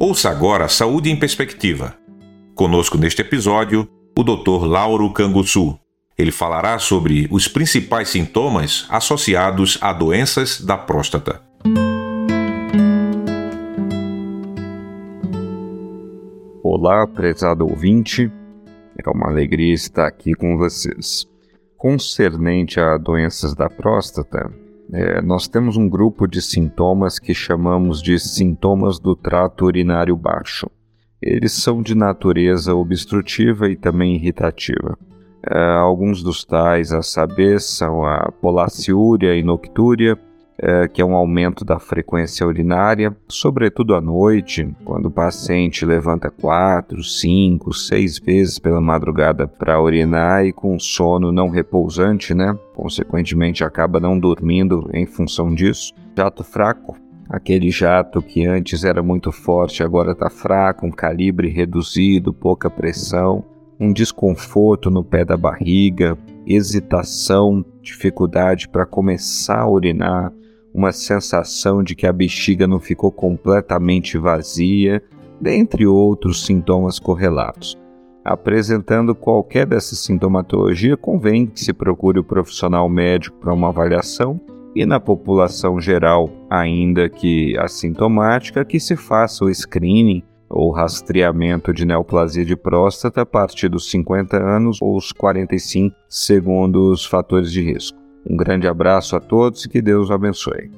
Ouça agora Saúde em Perspectiva. Conosco neste episódio, o Dr. Lauro Canguçu. Ele falará sobre os principais sintomas associados a doenças da próstata. Olá, prezado ouvinte. É uma alegria estar aqui com vocês. Concernente a doenças da próstata, é, nós temos um grupo de sintomas que chamamos de sintomas do trato urinário baixo. Eles são de natureza obstrutiva e também irritativa. É, alguns dos tais, a saber, são a polaciúria e noctúria, é, que é um aumento da frequência urinária, sobretudo à noite, quando o paciente levanta quatro, cinco, seis vezes pela madrugada para urinar e com sono não repousante, né? Consequentemente, acaba não dormindo em função disso. Jato fraco, aquele jato que antes era muito forte, agora está fraco, um calibre reduzido, pouca pressão, um desconforto no pé da barriga, hesitação, dificuldade para começar a urinar, uma sensação de que a bexiga não ficou completamente vazia, dentre outros sintomas correlatos. Apresentando qualquer dessa sintomatologia, convém que se procure o profissional médico para uma avaliação e na população geral, ainda que assintomática, que se faça o screening ou rastreamento de neoplasia de próstata a partir dos 50 anos ou os 45, segundo os fatores de risco. Um grande abraço a todos e que Deus abençoe.